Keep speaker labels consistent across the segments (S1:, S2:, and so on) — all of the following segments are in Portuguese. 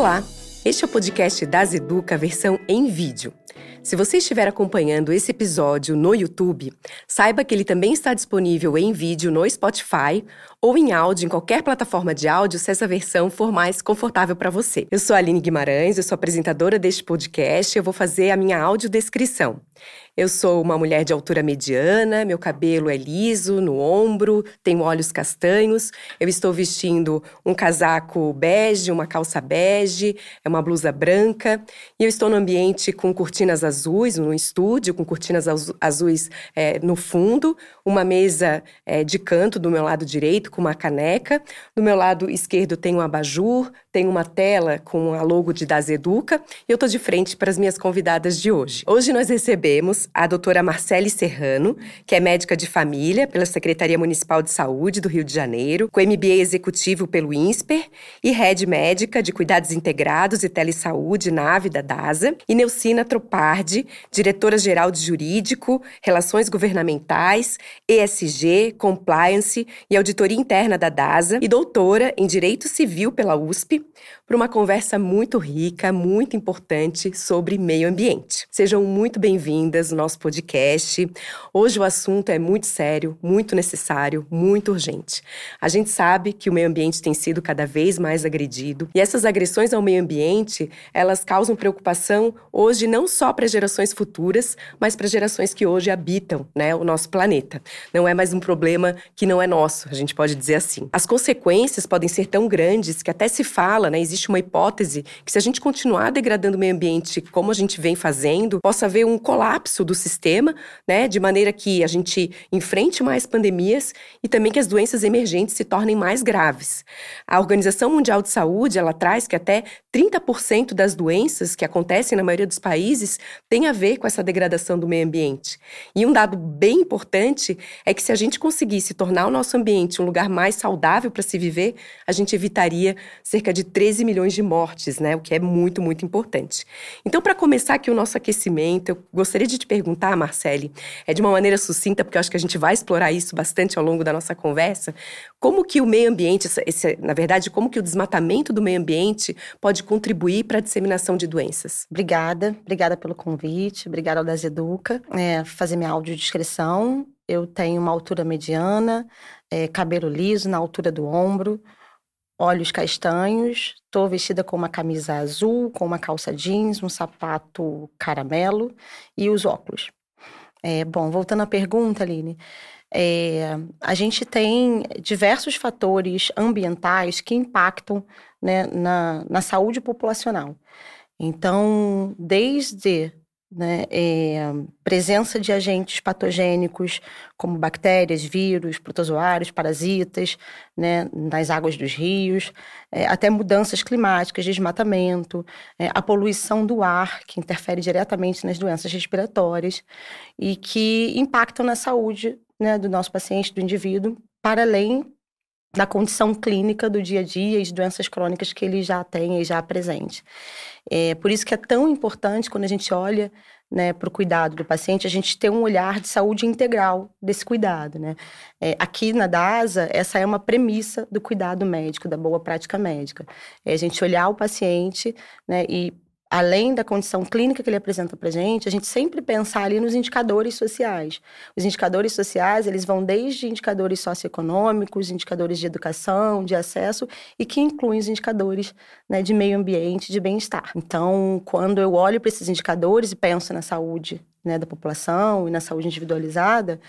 S1: Olá, este é o podcast das Educa, versão em vídeo. Se você estiver acompanhando esse episódio no YouTube, saiba que ele também está disponível em vídeo no Spotify ou em áudio em qualquer plataforma de áudio se essa versão for mais confortável para você. Eu sou a Aline Guimarães, eu sou apresentadora deste podcast e eu vou fazer a minha audiodescrição. Eu sou uma mulher de altura mediana, meu cabelo é liso no ombro, tenho olhos castanhos. Eu estou vestindo um casaco bege, uma calça bege, é uma blusa branca. E eu estou no ambiente com cortinas azuis, num estúdio com cortinas azuis é, no fundo, uma mesa é, de canto do meu lado direito com uma caneca. Do meu lado esquerdo tem um abajur, tem uma tela com a logo de Das Educa e eu estou de frente para as minhas convidadas de hoje. Hoje nós recebemos a doutora Marcele Serrano, que é médica de família pela Secretaria Municipal de Saúde do Rio de Janeiro, com MBA executivo pelo INSPER e Head Médica de Cuidados Integrados e Telesaúde na da DASA, e Neucina Tropardi, diretora-geral de Jurídico, Relações Governamentais, ESG, Compliance e Auditoria Interna da DASA e doutora em Direito Civil pela USP para uma conversa muito rica, muito importante sobre meio ambiente. Sejam muito bem-vindas nosso podcast. Hoje o assunto é muito sério, muito necessário, muito urgente. A gente sabe que o meio ambiente tem sido cada vez mais agredido e essas agressões ao meio ambiente, elas causam preocupação hoje não só para gerações futuras, mas para gerações que hoje habitam, né, o nosso planeta. Não é mais um problema que não é nosso, a gente pode dizer assim. As consequências podem ser tão grandes que até se fala, né, existe uma hipótese que se a gente continuar degradando o meio ambiente como a gente vem fazendo, possa haver um colapso do sistema, né, de maneira que a gente enfrente mais pandemias e também que as doenças emergentes se tornem mais graves. A Organização Mundial de Saúde, ela traz que até 30% das doenças que acontecem na maioria dos países tem a ver com essa degradação do meio ambiente. E um dado bem importante é que se a gente conseguisse tornar o nosso ambiente um lugar mais saudável para se viver, a gente evitaria cerca de 13 milhões de mortes, né? O que é muito, muito importante. Então, para começar aqui o nosso aquecimento, eu gostaria de te perguntar, Marcele, é de uma maneira sucinta, porque eu acho que a gente vai explorar isso bastante ao longo da nossa conversa, como que o meio ambiente, esse, na verdade, como que o desmatamento do meio ambiente pode contribuir para a disseminação de doenças?
S2: Obrigada, obrigada pelo convite, obrigada ao Das Educa. É, fazer minha audiodescrição, eu tenho uma altura mediana, é, cabelo liso na altura do ombro, olhos castanhos, estou vestida com uma camisa azul, com uma calça jeans, um sapato caramelo e os óculos. É, bom, voltando à pergunta, Aline, é, a gente tem diversos fatores ambientais que impactam né, na, na saúde populacional. Então, desde né, é, presença de agentes patogênicos como bactérias, vírus, protozoários, parasitas né, nas águas dos rios, é, até mudanças climáticas, desmatamento, é, a poluição do ar, que interfere diretamente nas doenças respiratórias e que impactam na saúde né, do nosso paciente, do indivíduo, para além da condição clínica do dia a dia e de doenças crônicas que ele já tem e já apresente. É por isso que é tão importante quando a gente olha né, para o cuidado do paciente, a gente ter um olhar de saúde integral desse cuidado. Né? É, aqui na DASA, essa é uma premissa do cuidado médico, da boa prática médica. É a gente olhar o paciente né, e além da condição clínica que ele apresenta para gente, a gente sempre pensar ali nos indicadores sociais. Os indicadores sociais, eles vão desde indicadores socioeconômicos, indicadores de educação, de acesso, e que incluem os indicadores né, de meio ambiente, de bem-estar. Então, quando eu olho para esses indicadores e penso na saúde né, da população e na saúde individualizada,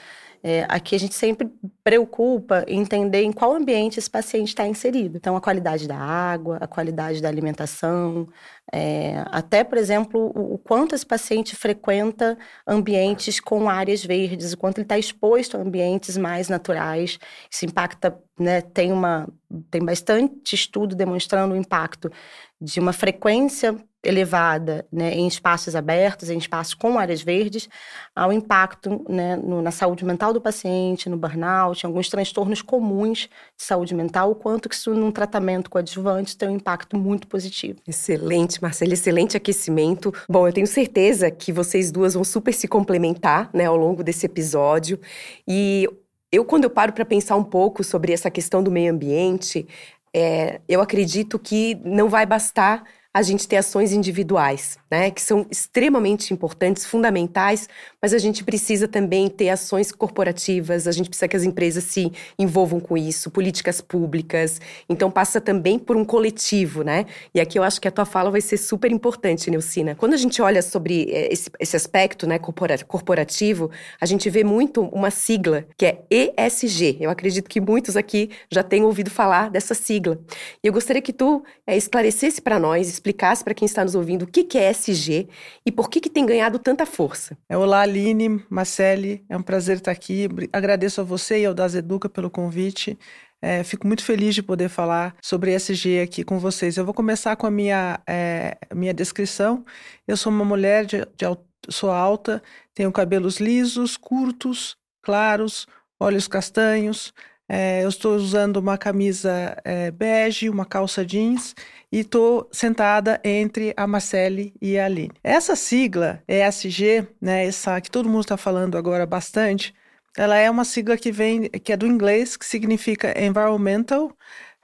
S2: é, aqui a gente sempre preocupa em entender em qual ambiente esse paciente está inserido. Então, a qualidade da água, a qualidade da alimentação, é, até, por exemplo, o, o, quanto esse paciente frequenta ambientes com áreas verdes, o quanto ele está exposto a ambientes mais naturais. Isso impacta, né, tem, uma, tem bastante estudo demonstrando o impacto de uma frequência elevada né, em espaços abertos, em espaços com áreas verdes, ao impacto né, no, na saúde mental do paciente, no burnout, em alguns transtornos comuns de saúde mental, o quanto que isso num tratamento coadjuvante tem um impacto muito positivo.
S1: Excelente, Marcela, excelente aquecimento. Bom, eu tenho certeza que vocês duas vão super se complementar né, ao longo desse episódio. E eu, quando eu paro para pensar um pouco sobre essa questão do meio ambiente, é, eu acredito que não vai bastar a gente ter ações individuais, né, que são extremamente importantes, fundamentais, mas a gente precisa também ter ações corporativas, a gente precisa que as empresas se envolvam com isso, políticas públicas. Então passa também por um coletivo, né? E aqui eu acho que a tua fala vai ser super importante, Nilcina. Quando a gente olha sobre eh, esse, esse aspecto, né, corporativo, a gente vê muito uma sigla que é ESG. Eu acredito que muitos aqui já tenham ouvido falar dessa sigla. E eu gostaria que tu é, esclarecesse para nós explicasse para quem está nos ouvindo o que, que é SG e por que, que tem ganhado tanta força.
S3: É, olá, Aline, Marcele, é um prazer estar aqui. Agradeço a você e ao Das Educa pelo convite. É, fico muito feliz de poder falar sobre SG aqui com vocês. Eu vou começar com a minha, é, minha descrição. Eu sou uma mulher de, de sou alta, tenho cabelos lisos, curtos, claros, olhos castanhos, é, eu estou usando uma camisa é, bege, uma calça jeans e estou sentada entre a Marcele e a Aline. Essa sigla ESG, né, essa que todo mundo está falando agora bastante, ela é uma sigla que vem, que é do inglês, que significa Environmental,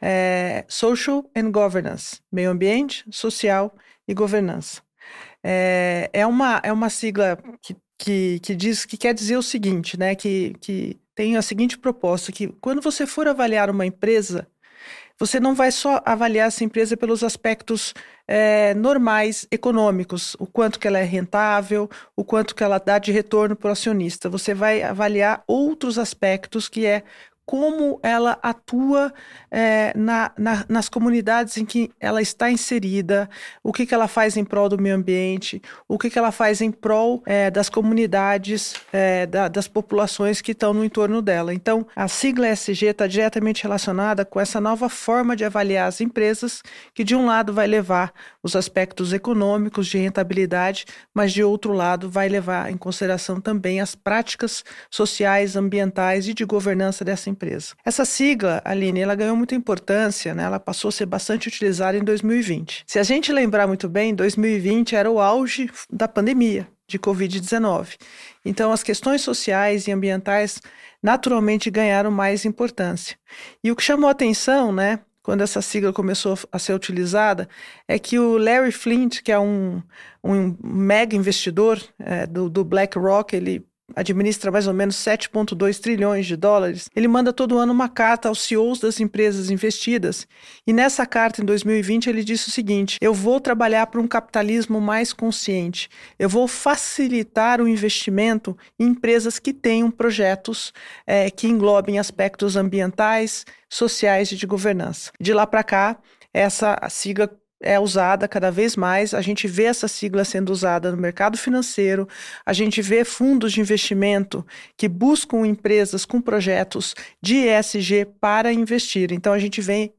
S3: é, Social and Governance, meio ambiente, social e governança. É, é, uma, é uma sigla que, que, que diz que quer dizer o seguinte, né, que, que tem a seguinte proposta: que quando você for avaliar uma empresa, você não vai só avaliar essa empresa pelos aspectos é, normais econômicos, o quanto que ela é rentável, o quanto que ela dá de retorno para o acionista. Você vai avaliar outros aspectos que é como ela atua é, na, na, nas comunidades em que ela está inserida, o que, que ela faz em prol do meio ambiente, o que, que ela faz em prol é, das comunidades, é, da, das populações que estão no entorno dela. Então, a sigla SG está diretamente relacionada com essa nova forma de avaliar as empresas, que de um lado vai levar os aspectos econômicos de rentabilidade, mas de outro lado vai levar em consideração também as práticas sociais, ambientais e de governança dessa empresa empresa. Essa sigla, Aline, ela ganhou muita importância, né? ela passou a ser bastante utilizada em 2020. Se a gente lembrar muito bem, 2020 era o auge da pandemia de Covid-19. Então, as questões sociais e ambientais naturalmente ganharam mais importância. E o que chamou atenção, né, quando essa sigla começou a ser utilizada, é que o Larry Flint, que é um, um mega investidor é, do, do BlackRock, ele administra mais ou menos 7,2 trilhões de dólares, ele manda todo ano uma carta aos CEOs das empresas investidas. E nessa carta, em 2020, ele disse o seguinte: Eu vou trabalhar para um capitalismo mais consciente. Eu vou facilitar o investimento em empresas que tenham projetos é, que englobem aspectos ambientais, sociais e de governança. De lá para cá, essa sigla é usada cada vez mais. A gente vê essa sigla sendo usada no mercado financeiro, a gente vê fundos de investimento que buscam empresas com projetos de ESG para investir. Então, a gente vem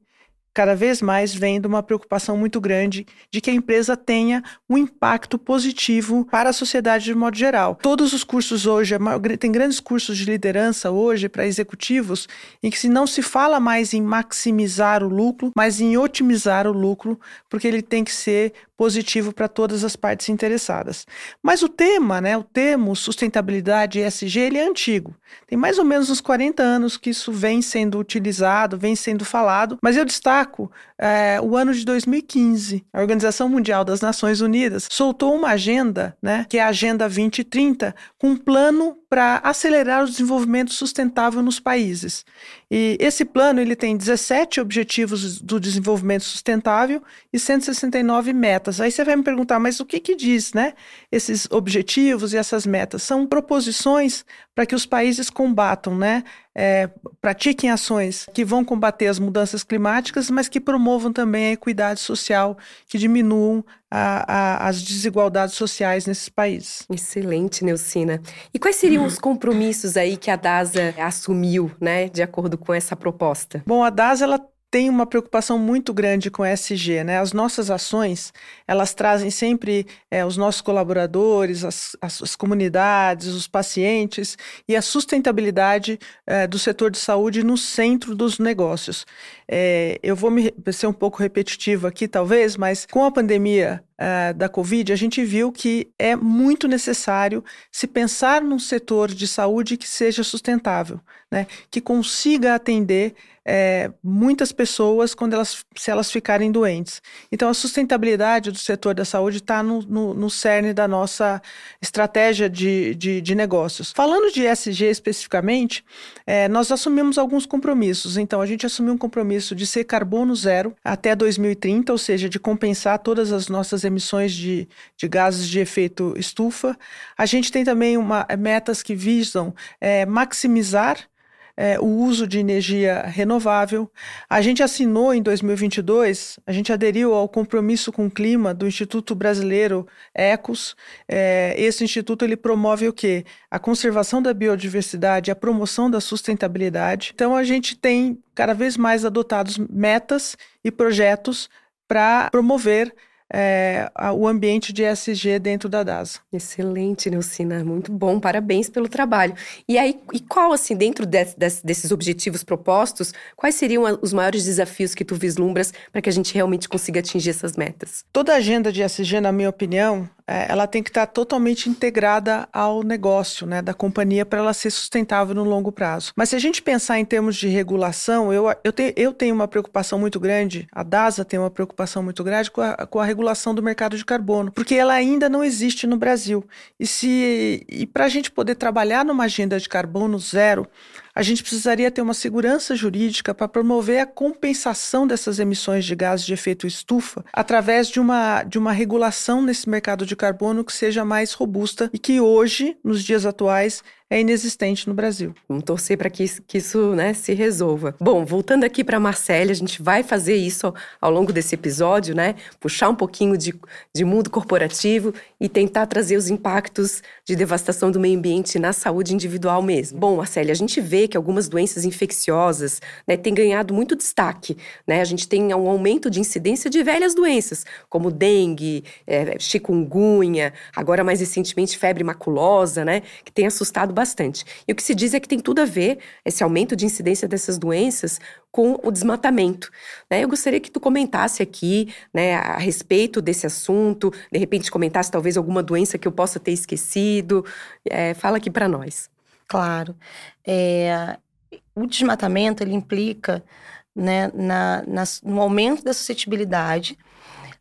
S3: cada vez mais vendo uma preocupação muito grande de que a empresa tenha um impacto positivo para a sociedade de modo geral. Todos os cursos hoje, tem grandes cursos de liderança hoje para executivos em que se não se fala mais em maximizar o lucro, mas em otimizar o lucro, porque ele tem que ser positivo para todas as partes interessadas. Mas o tema, né, o termo sustentabilidade ESG, ele é antigo. Tem mais ou menos uns 40 anos que isso vem sendo utilizado, vem sendo falado, mas eu destaco fraco é, o ano de 2015. A Organização Mundial das Nações Unidas soltou uma agenda, né, que é a Agenda 2030, com um plano para acelerar o desenvolvimento sustentável nos países. E esse plano ele tem 17 objetivos do desenvolvimento sustentável e 169 metas. Aí você vai me perguntar, mas o que que diz, né? Esses objetivos e essas metas são proposições para que os países combatam, né? É, pratiquem ações que vão combater as mudanças climáticas, mas que promovam também a equidade social, que diminuam a, a, as desigualdades sociais nesses países.
S1: Excelente, Neucina. E quais seriam os compromissos aí que a DASA assumiu, né, de acordo com essa proposta?
S3: Bom, a DASA ela tem uma preocupação muito grande com ESG, né? As nossas ações, elas trazem sempre é, os nossos colaboradores, as, as, as, comunidades, os pacientes e a sustentabilidade é, do setor de saúde no centro dos negócios. É, eu vou me ser um pouco repetitivo aqui, talvez, mas com a pandemia uh, da Covid, a gente viu que é muito necessário se pensar num setor de saúde que seja sustentável, né? que consiga atender é, muitas pessoas quando elas, se elas ficarem doentes. Então, a sustentabilidade do setor da saúde está no, no, no, cerne da nossa estratégia de, de, de negócios. Falando de ESG especificamente, é, nós assumimos alguns compromissos. Então, a gente assumiu um compromisso de ser carbono zero até 2030, ou seja, de compensar todas as nossas emissões de, de gases de efeito estufa. A gente tem também uma, metas que visam é, maximizar é, o uso de energia renovável. A gente assinou em 2022, a gente aderiu ao compromisso com o clima do Instituto Brasileiro Ecos. É, esse instituto ele promove o quê? A conservação da biodiversidade, a promoção da sustentabilidade. Então a gente tem cada vez mais adotados metas e projetos para promover é, o ambiente de ESG dentro da DASA.
S1: Excelente, Neucina, muito bom, parabéns pelo trabalho. E aí, e qual, assim, dentro de, de, desses objetivos propostos, quais seriam os maiores desafios que tu vislumbras para que a gente realmente consiga atingir essas metas?
S3: Toda a agenda de ESG, na minha opinião, ela tem que estar totalmente integrada ao negócio né, da companhia para ela ser sustentável no longo prazo. Mas se a gente pensar em termos de regulação, eu, eu, te, eu tenho uma preocupação muito grande, a DASA tem uma preocupação muito grande com a, com a regulação do mercado de carbono, porque ela ainda não existe no Brasil. E, se, e para a gente poder trabalhar numa agenda de carbono zero, a gente precisaria ter uma segurança jurídica para promover a compensação dessas emissões de gases de efeito estufa através de uma, de uma regulação nesse mercado de carbono que seja mais robusta e que hoje, nos dias atuais, é inexistente no Brasil.
S1: Vamos torcer para que, que isso né, se resolva. Bom, voltando aqui para a Marcele, a gente vai fazer isso ao longo desse episódio, né? Puxar um pouquinho de, de mundo corporativo e tentar trazer os impactos de devastação do meio ambiente na saúde individual mesmo. Bom, Marcele, a gente vê que algumas doenças infecciosas né, têm ganhado muito destaque. Né? A gente tem um aumento de incidência de velhas doenças, como dengue, é, chikungunya, agora mais recentemente febre maculosa, né? Que tem assustado bastante. E o que se diz é que tem tudo a ver, esse aumento de incidência dessas doenças, com o desmatamento. Né? Eu gostaria que tu comentasse aqui né, a respeito desse assunto, de repente comentasse talvez alguma doença que eu possa ter esquecido. É, fala aqui para nós.
S2: Claro. É, o desmatamento ele implica né, na, na, no aumento da suscetibilidade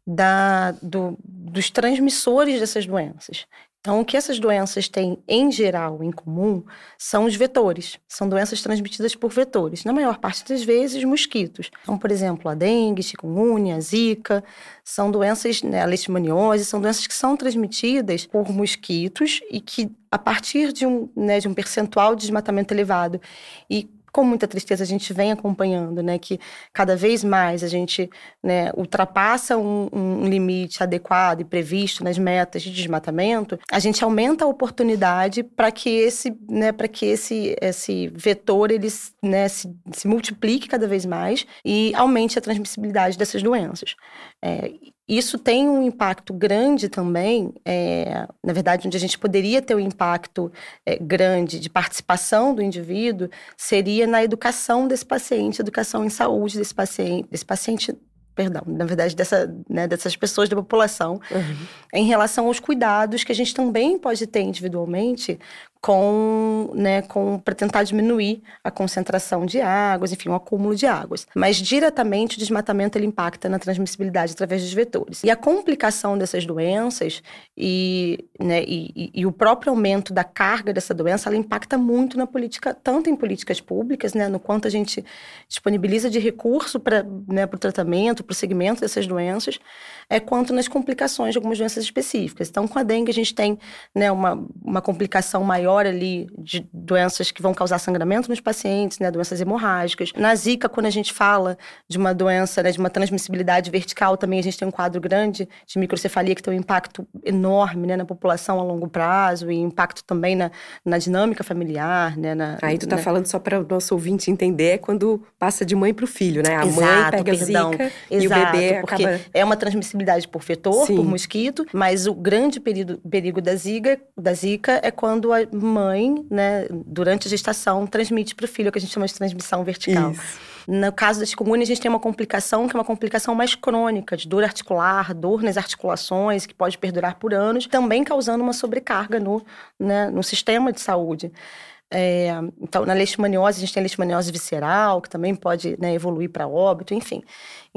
S2: da, do, dos transmissores dessas doenças. Então, o que essas doenças têm em geral em comum são os vetores. São doenças transmitidas por vetores. Na maior parte das vezes, mosquitos. Então, por exemplo, a dengue, chikungunya, a zika, são doenças, né, a leishmaniose, são doenças que são transmitidas por mosquitos e que, a partir de um, né, de um percentual de desmatamento elevado e com muita tristeza a gente vem acompanhando, né, que cada vez mais a gente né, ultrapassa um, um, limite adequado e previsto nas metas de desmatamento, a gente aumenta a oportunidade para que esse, né, para que esse, esse vetor ele, né, se, se multiplique cada vez mais e aumente a transmissibilidade dessas doenças. É, isso tem um impacto grande também, é, na verdade, onde a gente poderia ter um impacto é, grande de participação do indivíduo, seria na educação desse paciente, educação em saúde desse paciente, desse paciente perdão, na verdade, dessa, né, dessas pessoas da população, uhum. em relação aos cuidados que a gente também pode ter individualmente com, né, com para tentar diminuir a concentração de águas, enfim, o acúmulo de águas. Mas diretamente o desmatamento ele impacta na transmissibilidade através dos vetores. E a complicação dessas doenças e, né, e, e, o próprio aumento da carga dessa doença, ela impacta muito na política, tanto em políticas públicas, né, no quanto a gente disponibiliza de recurso para né, o tratamento, para o segmento dessas doenças, é, quanto nas complicações de algumas doenças específicas. Então, com a dengue a gente tem né, uma, uma complicação maior maior ali de doenças que vão causar sangramento nos pacientes, né, doenças hemorrágicas. Na Zika, quando a gente fala de uma doença, né, de uma transmissibilidade vertical, também a gente tem um quadro grande de microcefalia que tem um impacto enorme, né, na população a longo prazo e impacto também na, na dinâmica familiar, né, na,
S1: Aí tu tá
S2: né?
S1: falando só para o nosso ouvinte entender é quando passa de mãe para o filho, né? A Exato, mãe pega perdão. Zika Exato, e o bebê
S2: porque
S1: acaba...
S2: é uma transmissibilidade por vetor, Sim. por mosquito, mas o grande perigo, perigo da zika, da zika é quando a mãe, né, durante a gestação, transmite para o filho, o que a gente chama de transmissão vertical. Isso. No caso da chikungunya, a gente tem uma complicação que é uma complicação mais crônica, de dor articular, dor nas articulações, que pode perdurar por anos, também causando uma sobrecarga no, né, no sistema de saúde. É, então, na leishmaniose, a gente tem a leishmaniose visceral, que também pode né, evoluir para óbito, enfim.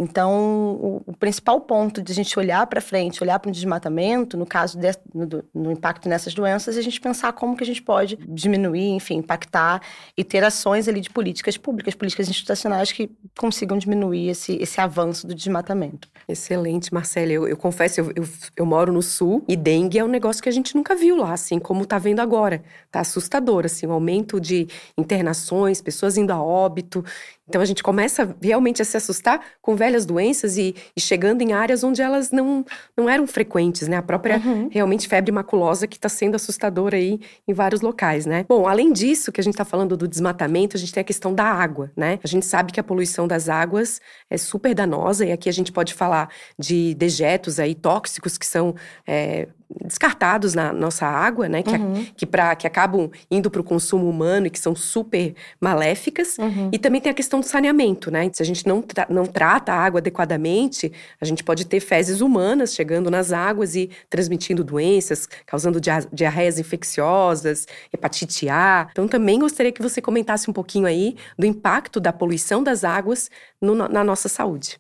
S2: Então, o, principal ponto de a gente olhar para frente, olhar para o desmatamento, no caso de, no, no, impacto nessas doenças, é a gente pensar como que a gente pode diminuir, enfim, impactar e ter ações ali de políticas públicas, políticas institucionais que consigam diminuir esse, esse avanço do desmatamento.
S1: Excelente, Marcela. Eu, eu confesso, eu, eu, eu, moro no sul e dengue é um negócio que a gente nunca viu lá, assim, como está vendo agora. Tá assustador, assim, o aumento de internações, pessoas indo a óbito. Então a gente começa realmente a se assustar com velhas doenças e, e chegando em áreas onde elas não, não eram frequentes, né? A própria uhum. realmente febre maculosa que está sendo assustadora aí em vários locais, né? Bom, além disso, que a gente está falando do desmatamento, a gente tem a questão da água, né? A gente sabe que a poluição das águas é super danosa e aqui a gente pode falar de dejetos aí tóxicos que são é, descartados na nossa água, né? Que, uhum. que, pra, que acabam indo para o consumo humano e que são super maléficas. Uhum. E também tem a questão do saneamento, né? Se a gente não, tra não trata a água adequadamente, a gente pode ter fezes humanas chegando nas águas e transmitindo doenças, causando dia diarreias infecciosas, hepatite A. Então, também gostaria que você comentasse um pouquinho aí do impacto da poluição das águas no, na nossa saúde.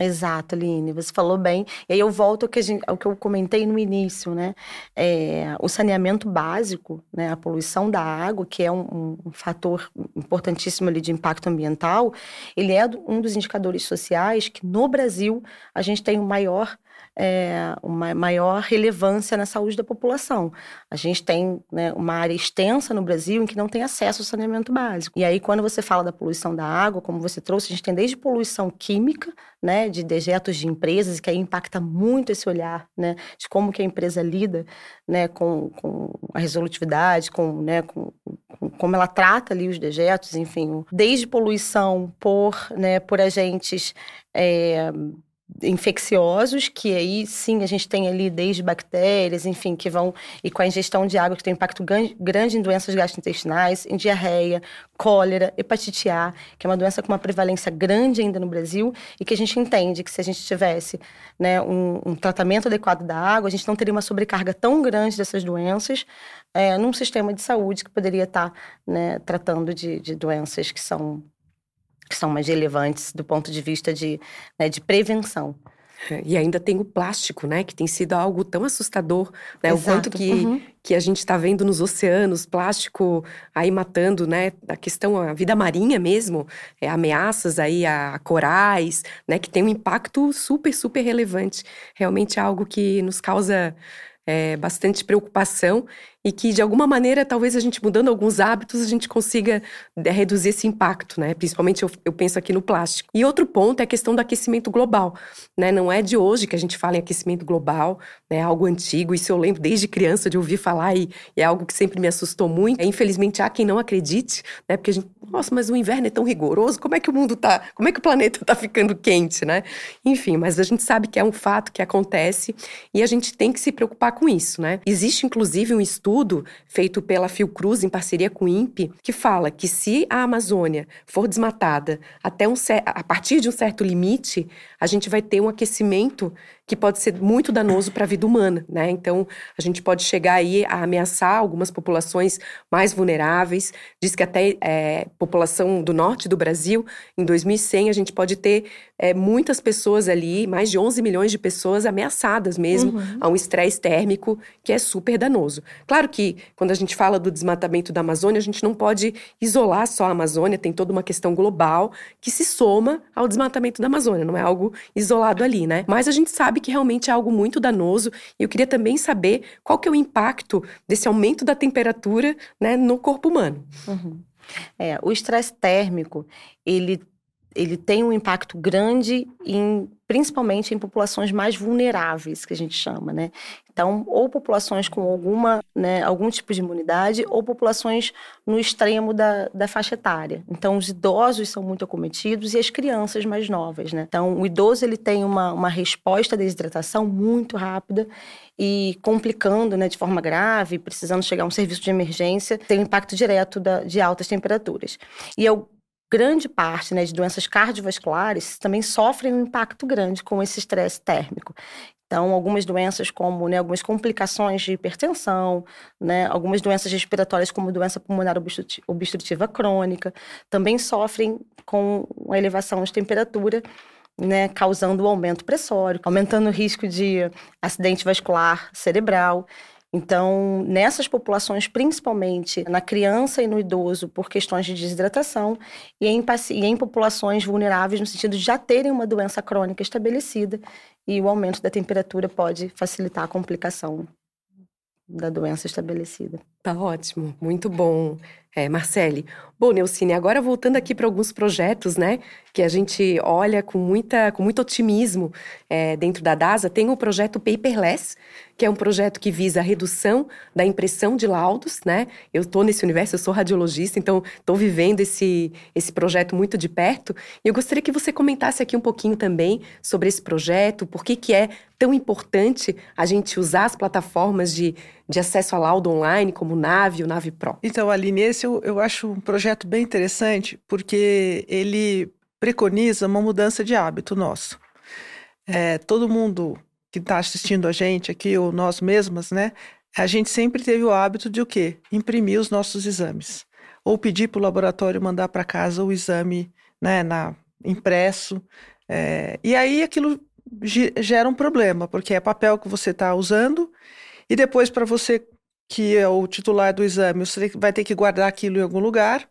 S2: Exato, Aline, você falou bem. E aí eu volto ao que, gente, ao que eu comentei no início, né? É, o saneamento básico, né? a poluição da água, que é um, um, fator importantíssimo ali de impacto ambiental, ele é um dos indicadores sociais que no Brasil a gente tem o maior é, uma maior relevância na saúde da população. A gente tem né, uma área extensa no Brasil em que não tem acesso ao saneamento básico. E aí, quando você fala da poluição da água, como você trouxe, a gente tem desde poluição química, né, de dejetos de empresas, que aí impacta muito esse olhar, né, de como que a empresa lida, né, com, com a resolutividade, com, né, com, com, como ela trata ali os dejetos, enfim, desde poluição por, né, por agentes é, infecciosos, que aí sim a gente tem ali desde bactérias, enfim, que vão, e com a ingestão de água que tem impacto grande em doenças gastrointestinais, em diarreia, cólera, hepatite A, que é uma doença com uma prevalência grande ainda no Brasil, e que a gente entende que se a gente tivesse né, um, um tratamento adequado da água, a gente não teria uma sobrecarga tão grande dessas doenças é, num sistema de saúde que poderia estar né, tratando de, de doenças que são que são mais relevantes do ponto de vista de, né, de prevenção.
S1: É, e ainda tem o plástico, né? Que tem sido algo tão assustador, né? Exato. O quanto que, uhum. que a gente está vendo nos oceanos, plástico aí matando, né? A questão, a vida marinha mesmo, é, ameaças aí a, a corais, né? Que tem um impacto super, super relevante. Realmente é algo que nos causa é, bastante preocupação e que de alguma maneira, talvez a gente mudando alguns hábitos, a gente consiga é, reduzir esse impacto, né? Principalmente eu, eu, penso aqui no plástico. E outro ponto é a questão do aquecimento global, né? Não é de hoje que a gente fala em aquecimento global, né? É algo antigo, isso eu lembro desde criança de ouvir falar e, e é algo que sempre me assustou muito. É, infelizmente há quem não acredite, né? Porque a gente, nossa, mas o inverno é tão rigoroso, como é que o mundo tá, como é que o planeta tá ficando quente, né? Enfim, mas a gente sabe que é um fato que acontece e a gente tem que se preocupar com isso, né? Existe inclusive um estudo estudo feito pela Fiocruz em parceria com o INPE, que fala que se a Amazônia for desmatada até um a partir de um certo limite, a gente vai ter um aquecimento que pode ser muito danoso para a vida humana, né? Então, a gente pode chegar aí a ameaçar algumas populações mais vulneráveis. Diz que até é, população do norte do Brasil, em 2100, a gente pode ter é, muitas pessoas ali, mais de 11 milhões de pessoas ameaçadas mesmo uhum. a um estresse térmico que é super danoso. Claro que quando a gente fala do desmatamento da Amazônia, a gente não pode isolar só a Amazônia, tem toda uma questão global que se soma ao desmatamento da Amazônia, não é algo isolado ali, né? Mas a gente sabe sabe que realmente é algo muito danoso e eu queria também saber qual que é o impacto desse aumento da temperatura né, no corpo humano.
S2: Uhum. É, o estresse térmico, ele ele tem um impacto grande em principalmente em populações mais vulneráveis, que a gente chama, né? Então, ou populações com alguma, né, algum tipo de imunidade, ou populações no extremo da, da faixa etária. Então, os idosos são muito acometidos e as crianças mais novas, né? Então, o idoso ele tem uma, uma resposta à desidratação muito rápida e complicando, né, de forma grave, precisando chegar a um serviço de emergência, tem um impacto direto da, de altas temperaturas. E eu grande parte né, de doenças cardiovasculares também sofrem um impacto grande com esse estresse térmico. Então, algumas doenças como, né, algumas complicações de hipertensão, né, algumas doenças respiratórias como doença pulmonar obstrutiva crônica, também sofrem com a elevação de temperatura, né, causando o um aumento pressório, aumentando o risco de acidente vascular cerebral. Então, nessas populações, principalmente na criança e no idoso, por questões de desidratação, e em, e em populações vulneráveis, no sentido de já terem uma doença crônica estabelecida, e o aumento da temperatura pode facilitar a complicação da doença estabelecida.
S1: Tá ótimo, muito bom, é, Marcele. Bom, Neucine, agora voltando aqui para alguns projetos, né, que a gente olha com, muita, com muito otimismo é, dentro da DASA, tem o projeto Paperless, que é um projeto que visa a redução da impressão de laudos, né? Eu estou nesse universo, eu sou radiologista, então estou vivendo esse, esse projeto muito de perto. E eu gostaria que você comentasse aqui um pouquinho também sobre esse projeto, por que, que é tão importante a gente usar as plataformas de, de acesso a laudo online, como Nave, o Nave Pro.
S3: Então, Aline, esse eu, eu acho um projeto bem interessante, porque ele preconiza uma mudança de hábito nosso. É, todo mundo que está assistindo a gente aqui, ou nós mesmas, né? A gente sempre teve o hábito de o quê? Imprimir os nossos exames. Ou pedir para o laboratório mandar para casa o exame né, na, impresso. É, e aí aquilo gera um problema, porque é papel que você está usando, e depois, para você que é o titular do exame, você vai ter que guardar aquilo em algum lugar,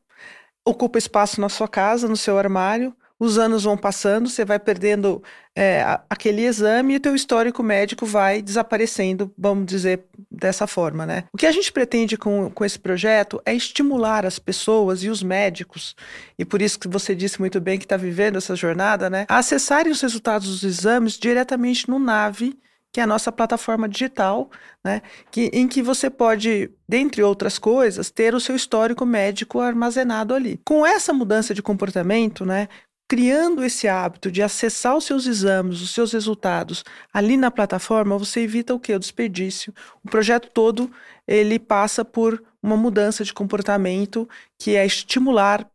S3: ocupa espaço na sua casa, no seu armário, os anos vão passando, você vai perdendo é, aquele exame e o teu histórico médico vai desaparecendo, vamos dizer dessa forma, né? O que a gente pretende com, com esse projeto é estimular as pessoas e os médicos, e por isso que você disse muito bem que está vivendo essa jornada, né? A acessarem os resultados dos exames diretamente no NAVE, que é a nossa plataforma digital, né, que, em que você pode, dentre outras coisas, ter o seu histórico médico armazenado ali. Com essa mudança de comportamento, né, criando esse hábito de acessar os seus exames, os seus resultados ali na plataforma, você evita o que? O desperdício. O projeto todo ele passa por uma mudança de comportamento que é estimular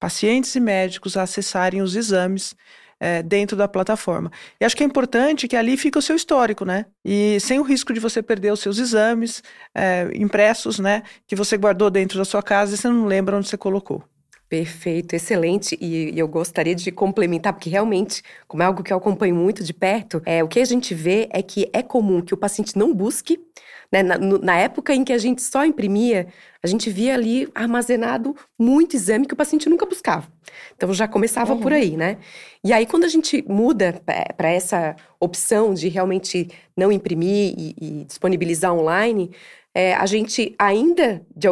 S3: pacientes e médicos a acessarem os exames é, dentro da plataforma. E acho que é importante que ali fique o seu histórico, né? E sem o risco de você perder os seus exames é, impressos, né? Que você guardou dentro da sua casa e você não lembra onde você colocou.
S1: Perfeito, excelente. E, e, eu gostaria de complementar, porque realmente, como é algo que eu acompanho muito de perto, é, o que a gente vê é que é comum que o paciente não busque. Né? Na, na época em que a gente só imprimia, a gente via ali armazenado muito exame que o paciente nunca buscava. Então já começava uhum. por aí, né? E aí, quando a gente muda para essa opção de realmente não imprimir e, e disponibilizar online, é, a gente ainda, de,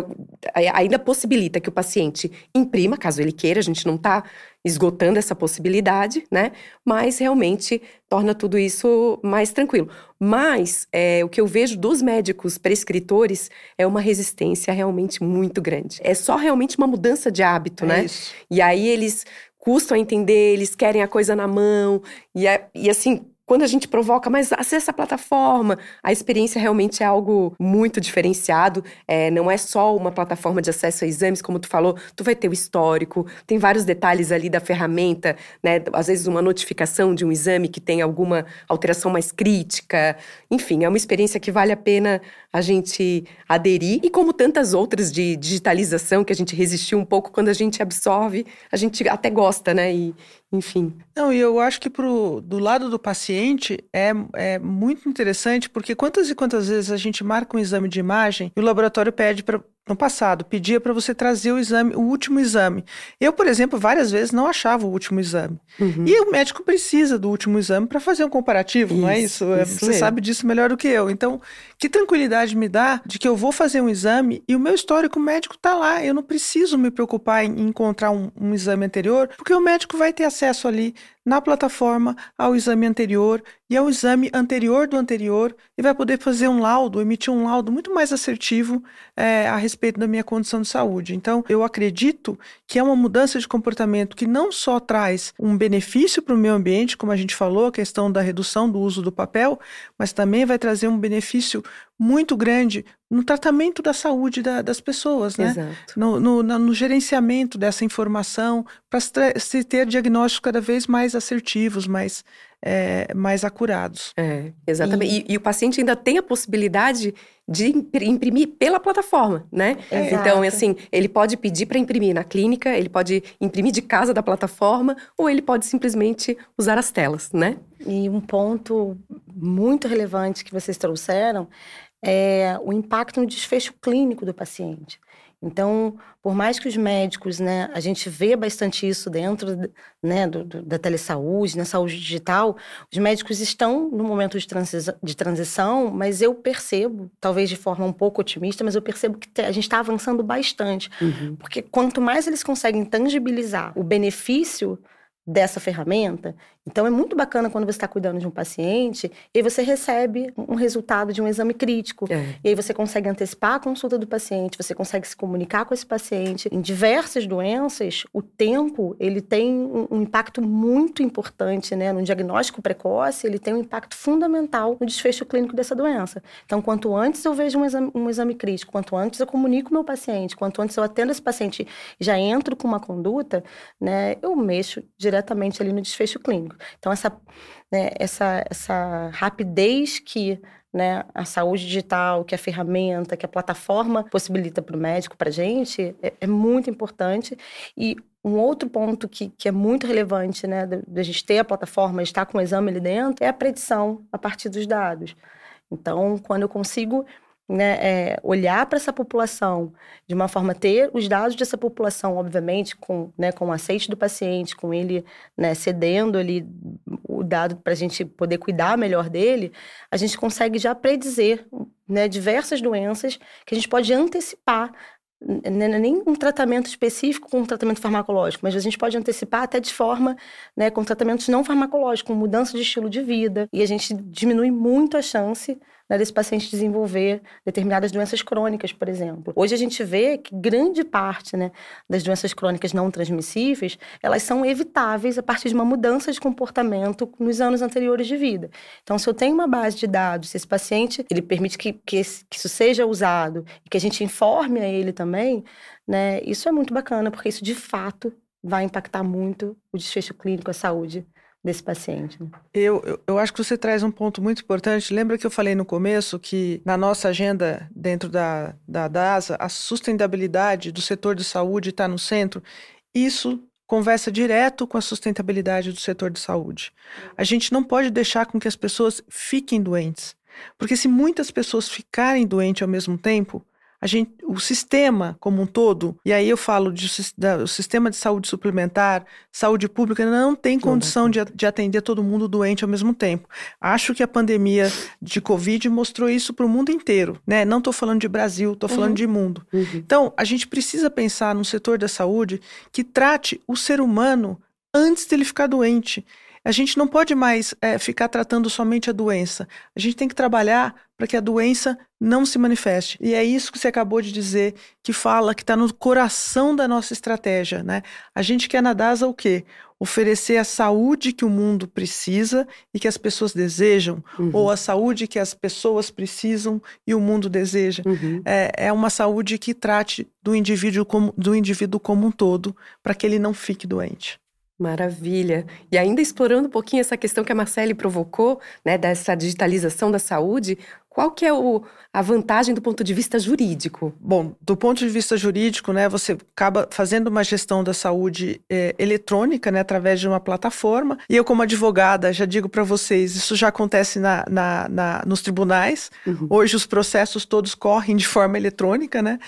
S1: ainda possibilita que o paciente imprima, caso ele queira, a gente não está esgotando essa possibilidade, né? Mas realmente torna tudo isso mais tranquilo. Mas é, o que eu vejo dos médicos prescritores é uma resistência realmente muito grande. É só realmente uma mudança de hábito, é né? Isso. E aí eles custam a entender, eles querem a coisa na mão, e, é, e assim, quando a gente provoca, mas acessa a plataforma, a experiência realmente é algo muito diferenciado. É, não é só uma plataforma de acesso a exames, como tu falou, tu vai ter o histórico, tem vários detalhes ali da ferramenta, né? Às vezes uma notificação de um exame que tem alguma alteração mais crítica. Enfim, é uma experiência que vale a pena a gente aderir. E como tantas outras de digitalização que a gente resistiu um pouco quando a gente absorve, a gente até gosta, né? E, enfim.
S3: Não, e eu acho que pro, do lado do paciente é, é muito interessante, porque quantas e quantas vezes a gente marca um exame de imagem e o laboratório pede para no passado, pedia para você trazer o exame, o último exame. Eu, por exemplo, várias vezes não achava o último exame. Uhum. E o médico precisa do último exame para fazer um comparativo, isso, não é isso? É, isso você é. sabe disso melhor do que eu. Então, que tranquilidade me dá de que eu vou fazer um exame e o meu histórico médico está lá. Eu não preciso me preocupar em encontrar um, um exame anterior, porque o médico vai ter acesso ali na plataforma ao exame anterior e é o exame anterior do anterior e vai poder fazer um laudo, emitir um laudo muito mais assertivo é, a respeito da minha condição de saúde. Então, eu acredito que é uma mudança de comportamento que não só traz um benefício para o meio ambiente, como a gente falou, a questão da redução do uso do papel, mas também vai trazer um benefício muito grande no tratamento da saúde da, das pessoas, né?
S1: Exato.
S3: No, no, no gerenciamento dessa informação, para se ter diagnósticos cada vez mais assertivos, mais, é, mais acurados.
S1: É, exatamente. E, e, o paciente ainda tem a possibilidade de imprimir pela plataforma, né?
S2: Exato.
S1: Então, assim, ele pode pedir para imprimir na clínica, ele pode imprimir de casa da plataforma, ou ele pode simplesmente usar as telas, né?
S2: E um ponto muito relevante que vocês trouxeram é o impacto no desfecho clínico do paciente. Então, por mais que os médicos, né, a gente vê bastante isso dentro né, do, do, da telesaúde, na saúde digital, os médicos estão no momento de, transição, de transição, mas eu percebo, talvez de forma um pouco otimista, mas eu percebo que a gente está avançando bastante.
S1: Uhum.
S2: Porque quanto mais eles conseguem tangibilizar o benefício dessa ferramenta. Então é muito bacana quando você está cuidando de um paciente e você recebe um resultado de um exame crítico.
S1: É.
S2: E aí você consegue antecipar a consulta do paciente, você consegue se comunicar com esse paciente. Em diversas doenças, o tempo ele tem um, impacto muito importante, né? No diagnóstico precoce, ele tem um impacto fundamental no desfecho clínico dessa doença. Então, quanto antes eu vejo um exame, um exame crítico, quanto antes eu comunico com o meu paciente, quanto antes eu atendo esse paciente já entro com uma conduta, né? Eu mexo diretamente ali no desfecho clínico. Então, essa, né, essa, essa rapidez que né, a saúde digital, que a ferramenta, que a plataforma possibilita para o médico, para a gente, é, é, muito importante. E um outro ponto que, que é muito relevante, né, da gente ter a plataforma, estar com o exame ali dentro, é a predição a partir dos dados. Então, quando eu consigo né, é, olhar para essa população de uma forma ter os dados dessa população, obviamente, com, né, com o aceite do paciente, com ele né, cedendo ali o dado para a gente poder cuidar melhor dele, a gente consegue já predizer né, diversas doenças que a gente pode antecipar não é nem um tratamento específico com um tratamento farmacológico, mas a gente pode antecipar até de forma, né, com tratamentos não farmacológicos, com mudança de estilo de vida, e a gente diminui muito a chance né, desse paciente desenvolver determinadas doenças crônicas, por exemplo. Hoje a gente vê que grande parte né, das doenças crônicas não transmissíveis, elas são evitáveis a partir de uma mudança de comportamento nos anos anteriores de vida. Então, se eu tenho uma base de dados, se esse paciente, ele permite que, que, esse, que isso seja usado e que a gente informe a ele também, né, isso é muito bacana, porque isso de fato vai impactar muito o desfecho clínico, a saúde desse paciente. Né?
S3: Eu, eu, eu, acho que você traz um ponto muito importante. Lembra que eu falei no começo que na nossa agenda dentro da, da DASA, a sustentabilidade do setor de saúde está no centro? Isso conversa direto com a sustentabilidade do setor de saúde. A gente não pode deixar com que as pessoas fiquem doentes. Porque se muitas pessoas ficarem doentes ao mesmo tempo, a gente, o sistema como um todo, e aí eu falo de, da, o sistema de saúde suplementar, saúde pública, não tem condição de, de atender todo mundo doente ao mesmo tempo. Acho que a pandemia de Covid mostrou isso para o mundo inteiro, né? Não estou falando de Brasil, estou falando uhum. de mundo.
S1: Uhum.
S3: Então, a gente precisa pensar no setor da saúde que trate o ser humano antes dele ficar doente. A gente não pode mais é, ficar tratando somente a doença. A gente tem que trabalhar para que a doença não se manifeste. E é isso que você acabou de dizer, que fala que está no coração da nossa estratégia. Né? A gente quer na DASA o quê? Oferecer a saúde que o mundo precisa e que as pessoas desejam,
S1: uhum.
S3: ou a saúde que as pessoas precisam e o mundo deseja.
S1: Uhum.
S3: É, é uma saúde que trate do indivíduo como, do indivíduo como um todo, para que ele não fique doente.
S1: Maravilha. E ainda explorando um pouquinho essa questão que a Marcele provocou, né, dessa digitalização da saúde, qual que é o, a vantagem do ponto de vista jurídico?
S3: Bom, do ponto de vista jurídico, né, você acaba fazendo uma gestão da saúde é, eletrônica, né, através de uma plataforma. E eu, como advogada, já digo para vocês, isso já acontece na, na, na nos tribunais.
S1: Uhum.
S3: Hoje os processos todos correm de forma eletrônica, né?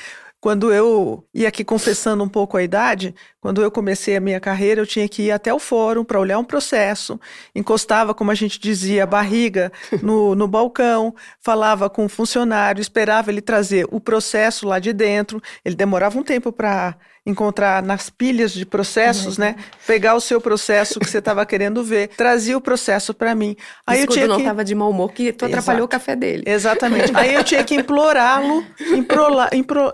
S3: Quando eu, e aqui confessando um pouco a idade, quando eu comecei a minha carreira, eu tinha que ir até o fórum para olhar um processo, encostava, como a gente dizia, a barriga no, no balcão, falava com o funcionário, esperava ele trazer o processo lá de dentro, ele demorava um tempo para encontrar nas pilhas de processos, né? Pegar o seu processo que você estava querendo ver, trazia o processo para mim.
S1: Aí Isso eu tinha não estava de mau humor que tu atrapalhou o café dele.
S3: Exatamente. Aí eu tinha que implorá-lo,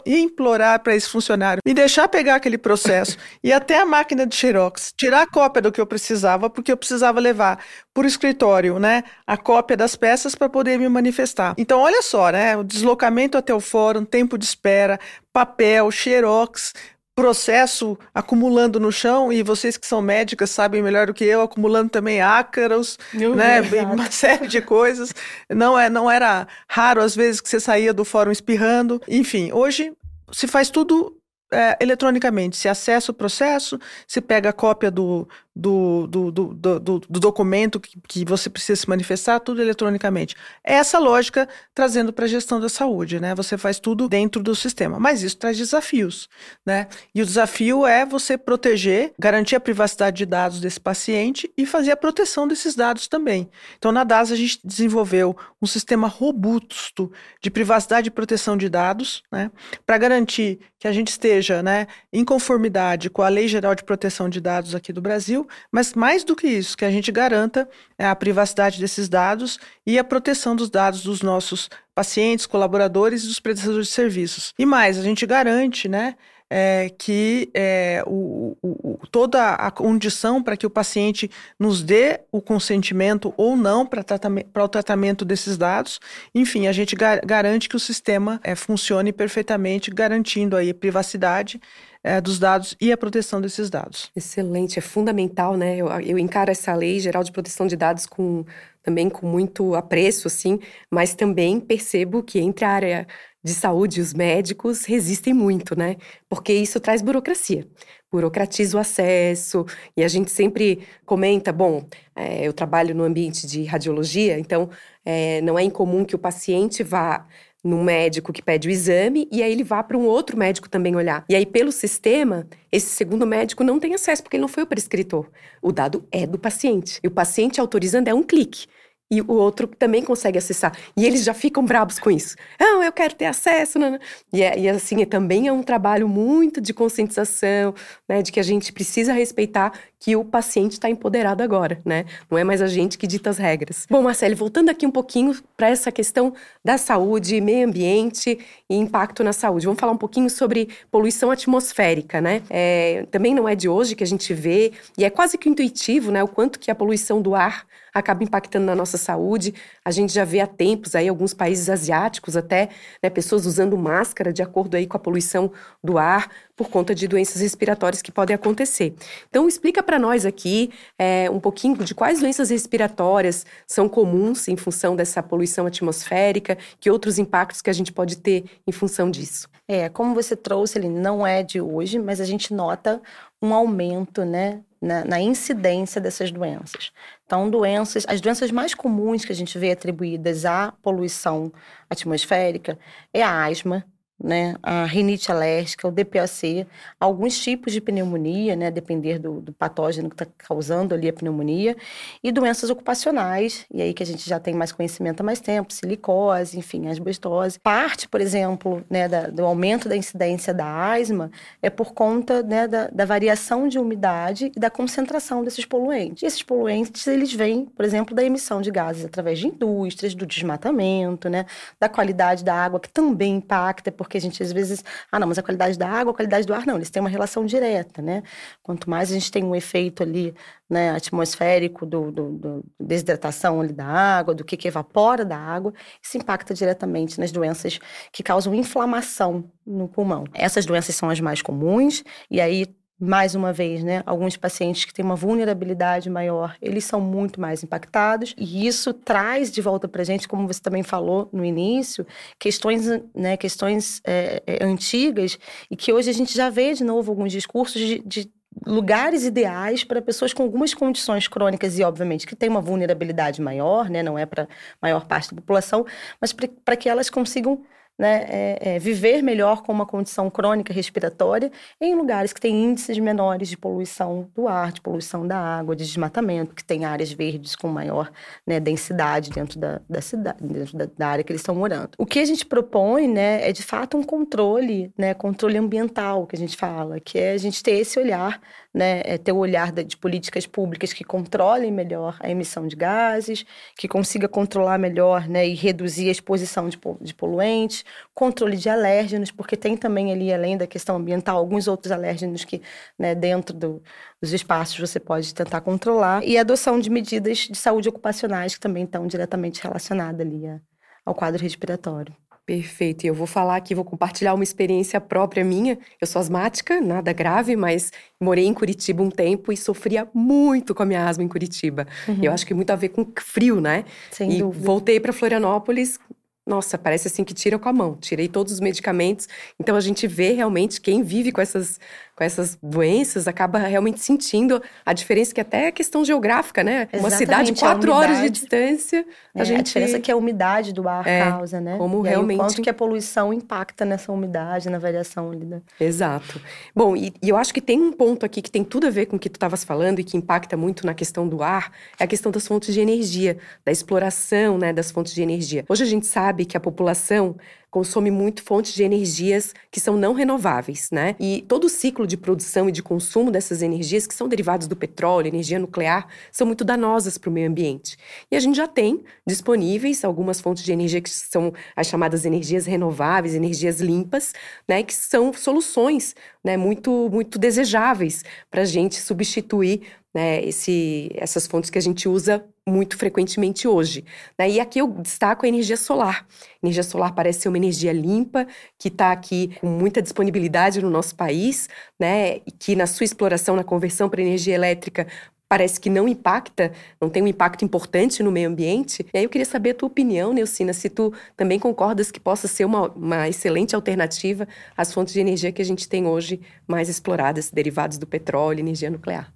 S3: implorar para esse funcionário me deixar pegar aquele processo e até a máquina de xerox, tirar a cópia do que eu precisava, porque eu precisava levar por escritório, né, a cópia das peças para poder me manifestar. Então, olha só, né, o deslocamento até o fórum, tempo de espera, papel, xerox, processo acumulando no chão e vocês que são médicas sabem melhor do que eu acumulando também ácaros, eu né, uma série de coisas. Não é, não era raro às vezes que você saía do fórum espirrando. Enfim, hoje se faz tudo é, eletronicamente. Se acessa o processo, se pega a cópia do, do, do, do, do, do documento que, que, você precisa se manifestar, tudo eletronicamente. É essa lógica trazendo para a gestão da saúde, né? Você faz tudo dentro do sistema. Mas isso traz desafios, né? E o desafio é você proteger, garantir a privacidade de dados desse paciente e fazer a proteção desses dados também. Então, na DAS, a gente desenvolveu um sistema robusto de privacidade e proteção de dados, né? Para garantir que a gente esteja né, em conformidade com a Lei Geral de Proteção de Dados aqui do Brasil mas mais do que isso, que a gente garanta é, a privacidade desses dados e a proteção dos dados dos nossos pacientes, colaboradores e dos prestadores de serviços. E mais, a gente garante, né, é, que é, o, o, toda a condição para que o paciente nos dê o consentimento ou não para o tratamento desses dados. Enfim, a gente gar garante que o sistema é, funcione perfeitamente, garantindo aí privacidade é, dos dados e a proteção desses dados.
S1: Excelente, é fundamental, né? Eu, eu encaro essa lei geral de proteção de dados com também com muito apreço, assim, mas também percebo que entre a área de saúde os médicos resistem muito, né? Porque isso traz burocracia. Burocratiza o acesso, e a gente sempre comenta: bom, é, eu trabalho no ambiente de radiologia, então é, não é incomum que o paciente vá num médico que pede o exame e aí ele vá para um outro médico também olhar. E aí, pelo sistema, esse segundo médico não tem acesso porque ele não foi o prescritor. O dado é do paciente. E o paciente autorizando é um clique e o outro também consegue acessar. E eles já ficam brabos com isso. Não, eu quero ter acesso. Não, não. E, é, e assim, é, também é um trabalho muito de conscientização, né, de que a gente precisa respeitar que o paciente está empoderado agora, né? Não é mais a gente que dita as regras. Bom, Marcelo, voltando aqui um pouquinho para essa questão da saúde, meio ambiente e impacto na saúde. Vamos falar um pouquinho sobre poluição atmosférica, né? É, também não é de hoje que a gente vê, e é quase que intuitivo, né? O quanto que a poluição do ar acaba impactando na nossa saúde. A gente já vê há tempos aí alguns países asiáticos até, né, pessoas usando máscara de acordo aí com a poluição do ar por conta de doenças respiratórias que podem acontecer. Então, explica para nós aqui é, um pouquinho de quais doenças respiratórias são comuns em função dessa poluição atmosférica, que outros impactos que a gente pode ter em função disso.
S2: É, como você trouxe, ele não é de hoje, mas a gente nota um aumento, né, na, na, incidência dessas doenças. Então, doenças, as doenças mais comuns que a gente vê atribuídas à poluição atmosférica é a asma, né, a rinite alérgica, o DPOC, alguns tipos de pneumonia, né, depender do, do patógeno que está causando ali a pneumonia, e doenças ocupacionais, e aí que a gente já tem mais conhecimento há mais tempo, silicose, enfim, asbestose. Parte, por exemplo, né, da, do aumento da incidência da asma é por conta né, da, da variação de umidade e da concentração desses poluentes. E esses poluentes, eles vêm, por exemplo, da emissão de gases através de indústrias, do desmatamento, né, da qualidade da água, que também impacta, porque a gente às vezes, ah, não, mas a qualidade da água, a qualidade do ar, não, eles têm uma relação direta, né? Quanto mais a gente tem um efeito ali, né, atmosférico do, do, do desidratação ali da água, do que, que evapora da água, isso impacta diretamente nas doenças que causam inflamação no pulmão. Essas doenças são as mais comuns, e aí mais uma vez, né, alguns pacientes que têm uma vulnerabilidade maior, eles são muito mais impactados, e isso traz de volta para gente, como você também falou no início, questões, né, questões é, é, antigas, e que hoje a gente já vê de novo alguns discursos de, de lugares ideais para pessoas com algumas condições crônicas e, obviamente, que têm uma vulnerabilidade maior, né? não é para maior parte da população, mas para que elas consigam né, é, é, viver melhor com uma condição crônica respiratória em lugares que têm índices menores de poluição do ar, de poluição da água, de desmatamento, que tem áreas verdes com maior né, densidade dentro da, da cidade, dentro da, da, área que eles estão morando. O que a gente propõe né, é de fato um controle, né, controle ambiental que a gente fala, que é a gente ter esse olhar né, é ter o olhar de políticas públicas que controlem melhor a emissão de gases, que consiga controlar melhor né, e reduzir a exposição de, poluentes, controle de alérgenos, porque tem também ali, além da questão ambiental, alguns outros alérgenos que né, dentro do, dos espaços você pode tentar controlar, e adoção de medidas de saúde ocupacionais que também estão diretamente relacionadas ali a, ao quadro respiratório.
S1: Perfeito. E eu vou falar aqui, vou compartilhar uma experiência própria minha. Eu sou asmática, nada grave, mas morei em Curitiba um tempo e sofria muito com a minha asma em Curitiba. Uhum. Eu acho que muito a ver com frio, né?
S2: Sem
S1: e
S2: dúvida.
S1: voltei para Florianópolis nossa, parece assim que tira com a mão. Tirei todos os medicamentos. Então a gente vê realmente quem vive com essas com essas doenças acaba realmente sentindo a diferença que até é questão geográfica, né?
S2: Exatamente,
S1: Uma cidade quatro horas de distância,
S2: é, a gente... A diferença é que a umidade do ar é, causa, né?
S1: Como
S2: e
S1: realmente...
S2: Aí, o quanto que a poluição impacta nessa umidade, na variação ali da...
S1: Exato. Bom, e, e eu acho que tem um ponto aqui que tem tudo a ver com o que tu estavas falando e que impacta muito na questão do ar, é a questão das fontes de energia, da exploração, né, das fontes de energia. Hoje a gente sabe que a população consome muito fontes de energias que são não renováveis, né? E todo o ciclo de produção e de consumo dessas energias, que são derivados do petróleo, energia nuclear, são muito danosas para o meio ambiente. E a gente já tem disponíveis algumas fontes de energia que são as chamadas energias renováveis, energias limpas, né? Que são soluções, né? Muito, muito desejáveis para a gente substituir né, esse, essas fontes que a gente usa muito frequentemente hoje. Né? E aqui eu destaco a energia solar. A energia solar parece ser uma energia limpa, que está aqui com muita disponibilidade no nosso país, né? e que na sua exploração, na conversão para energia elétrica, parece que não impacta, não tem um impacto importante no meio ambiente. E aí eu queria saber a tua opinião, Neucina, se tu também concordas que possa ser uma, uma excelente alternativa às fontes de energia que a gente tem hoje mais exploradas, derivados do petróleo, energia nuclear.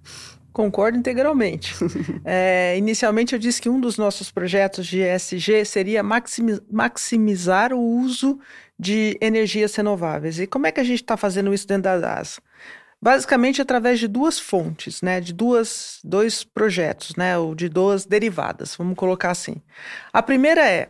S3: Concordo integralmente. é, inicialmente eu disse que um dos nossos projetos de ESG seria maximizar o uso de energias renováveis. E como é que a gente está fazendo isso dentro da DASA? Basicamente através de duas fontes, né, de duas, dois projetos, né, ou de duas derivadas, vamos colocar assim. A primeira é,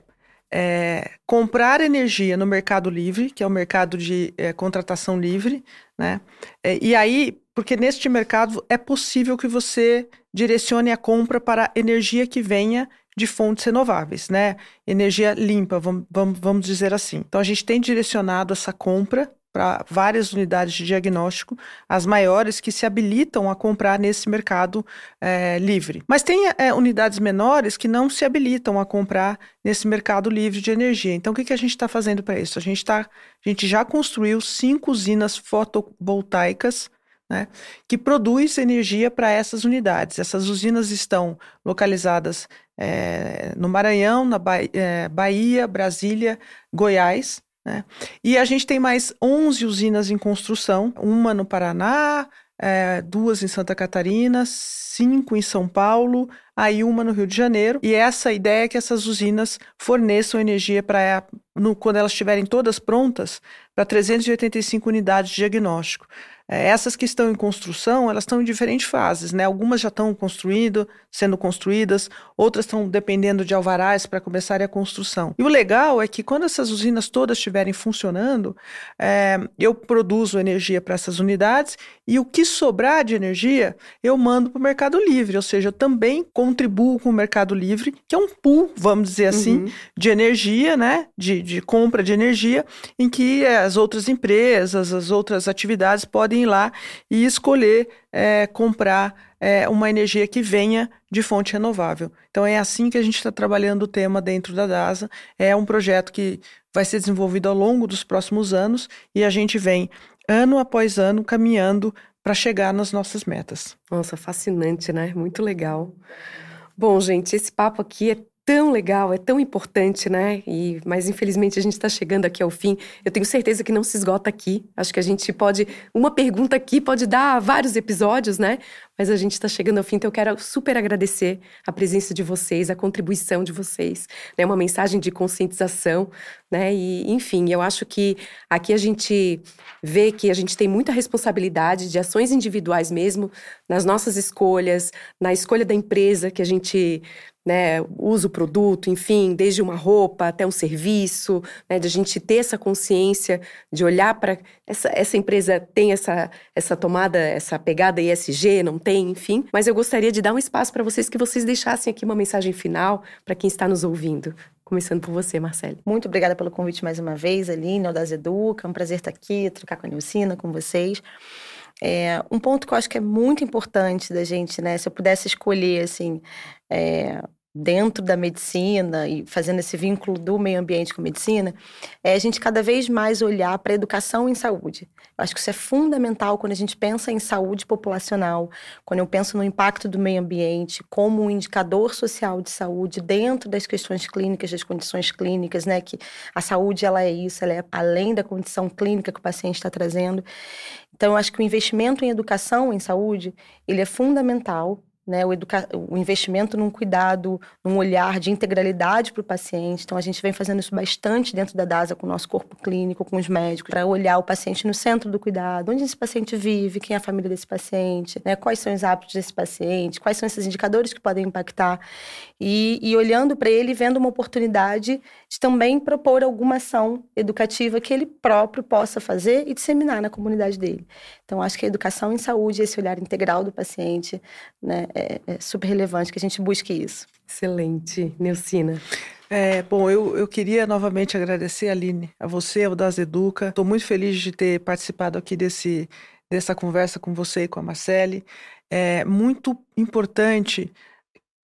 S3: é comprar energia no mercado livre, que é o mercado de é, contratação livre, né, é, e aí porque neste mercado é possível que você direcione a compra para energia que venha de fontes renováveis, né? Energia limpa, vamos, vamos, dizer assim. Então a gente tem direcionado essa compra para várias unidades de diagnóstico, as maiores que se habilitam a comprar nesse mercado é, livre. Mas tem é, unidades menores que não se habilitam a comprar nesse mercado livre de energia. Então, o que, que a gente está fazendo para isso? A gente, tá, a gente já construiu cinco usinas fotovoltaicas né, que produz energia para essas unidades. Essas usinas estão localizadas é, no Maranhão, na ba é, Bahia, Brasília, Goiás. Né? E a gente tem mais 11 usinas em construção, uma no Paraná, é, duas em Santa Catarina, cinco em São Paulo, aí uma no Rio de Janeiro. E essa ideia é que essas usinas forneçam energia para quando elas estiverem todas prontas para 385 unidades de diagnóstico. É, essas que estão em construção, elas estão em diferentes fases, né? Algumas já estão construindo, sendo construídas, outras estão dependendo de alvarás para começar a construção. E o legal é que quando essas usinas todas estiverem funcionando, é, eu produzo energia para essas unidades e o que sobrar de energia eu mando para o Mercado Livre, ou seja, eu também contribuo com o Mercado Livre, que é um pool, vamos dizer assim, uhum. de energia, né? De, de compra de energia, em que as outras empresas, as outras atividades podem lá e escolher é, comprar é, uma energia que venha de fonte renovável. Então é assim que a gente está trabalhando o tema dentro da DASA. É um projeto que vai ser desenvolvido ao longo dos próximos anos e a gente vem ano após ano caminhando para chegar nas nossas metas.
S1: Nossa, fascinante, né? Muito legal. Bom, gente, esse papo aqui é tão legal, é tão importante, né? E, mas infelizmente a gente está chegando aqui ao fim. Eu tenho certeza que não se esgota aqui. Acho que a gente pode. Uma pergunta aqui pode dar vários episódios, né? Mas a gente está chegando ao fim, então eu quero super agradecer a presença de vocês, a contribuição de vocês, né? Uma mensagem de conscientização, né? E, enfim, eu acho que aqui a gente vê que a gente tem muita responsabilidade de ações individuais mesmo, nas nossas escolhas, na escolha da empresa que a gente né, usa o produto, enfim, desde uma roupa até um serviço, né, de a gente ter essa consciência de olhar para essa, essa empresa tem essa, essa tomada, essa pegada ESG, não tem, enfim. Mas eu gostaria de dar um espaço para vocês que vocês deixassem aqui uma mensagem final para quem está nos ouvindo. Começando por você, Marcele.
S2: Muito obrigada pelo convite mais uma vez, Aline, ao das Educa. É um prazer estar aqui, trocar com a Nilcina, com vocês. É, um ponto que eu acho que é muito importante da gente, né? Se eu pudesse escolher, assim, é, dentro da medicina e fazendo esse vínculo do meio ambiente com a medicina, é a gente cada vez mais olhar para a educação em saúde. Eu acho que isso é fundamental quando a gente pensa em saúde populacional, quando eu penso no impacto do meio ambiente como um indicador social de saúde dentro das questões clínicas, das condições clínicas, né, que a saúde ela é isso, ela é além da condição clínica que o paciente está trazendo. Então, eu acho que o investimento em educação em saúde, ele é fundamental né, o, educa... o investimento num cuidado, num olhar de integralidade para o paciente. Então, a gente vem fazendo isso bastante dentro da DASA com o nosso corpo clínico, com os médicos, para olhar o paciente no centro do cuidado, onde esse paciente vive, quem é a família desse paciente, né, quais são os hábitos desse paciente, quais são esses indicadores que podem impactar. E, e olhando para ele, vendo uma oportunidade de também propor alguma ação educativa que ele próprio possa fazer e disseminar na comunidade dele. Então, acho que a educação em saúde, esse olhar integral do paciente, né, é, é super relevante que a gente busque isso.
S1: Excelente. Neucina.
S3: É, bom, eu, eu queria novamente agradecer, Aline, a você, ao Das Educa. Estou muito feliz de ter participado aqui desse, dessa conversa com você e com a Marcele. É muito importante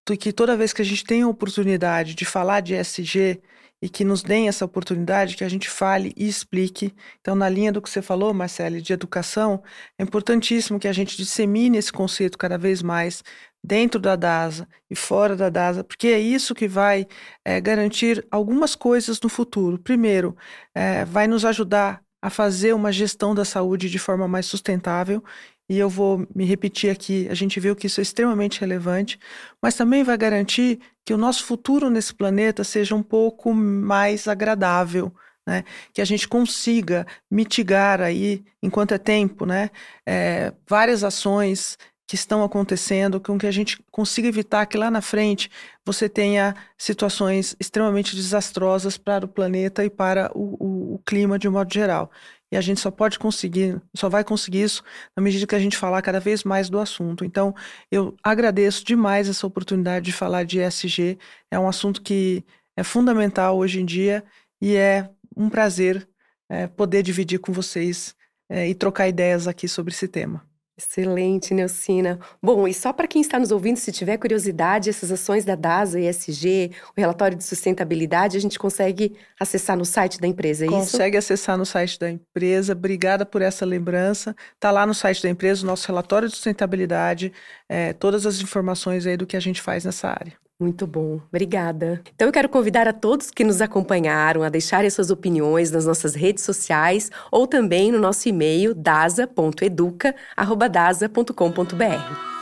S3: que toda vez que a gente tem a oportunidade de falar de SG, e que nos deem essa oportunidade, que a gente fale e explique. Então, na linha do que você falou, Marcele, de educação, é importantíssimo que a gente dissemine esse conceito cada vez mais dentro da DASA e fora da DASA, porque é isso que vai é, garantir algumas coisas no futuro. Primeiro, é, vai nos ajudar a fazer uma gestão da saúde de forma mais sustentável e eu vou me repetir aqui, a gente viu que isso é extremamente relevante, mas também vai garantir que o nosso futuro nesse planeta seja um pouco mais agradável, né? que a gente consiga mitigar aí, enquanto é tempo, né? É, várias ações que estão acontecendo, com que a gente consiga evitar que lá na frente você tenha situações extremamente desastrosas para o planeta e para o, o, o clima de um modo geral. E a gente só pode conseguir, só vai conseguir isso na medida que a gente falar cada vez mais do assunto. Então, eu agradeço demais essa oportunidade de falar de ESG. É um assunto que é fundamental hoje em dia e é um prazer é, poder dividir com vocês é, e trocar ideias aqui sobre esse tema.
S1: Excelente, Neucina. Bom, e só para quem está nos ouvindo, se tiver curiosidade, essas ações da DASA ESG, o relatório de sustentabilidade, a gente consegue acessar no site da empresa, é
S3: consegue isso? Consegue acessar no site da empresa. Obrigada por essa lembrança. Está lá no site da empresa o nosso relatório de sustentabilidade, é, todas as informações aí do que a gente faz nessa área.
S1: Muito bom, obrigada. Então eu quero convidar a todos que nos acompanharam a deixarem suas opiniões nas nossas redes sociais ou também no nosso e-mail dasa.educa.dasa.com.br.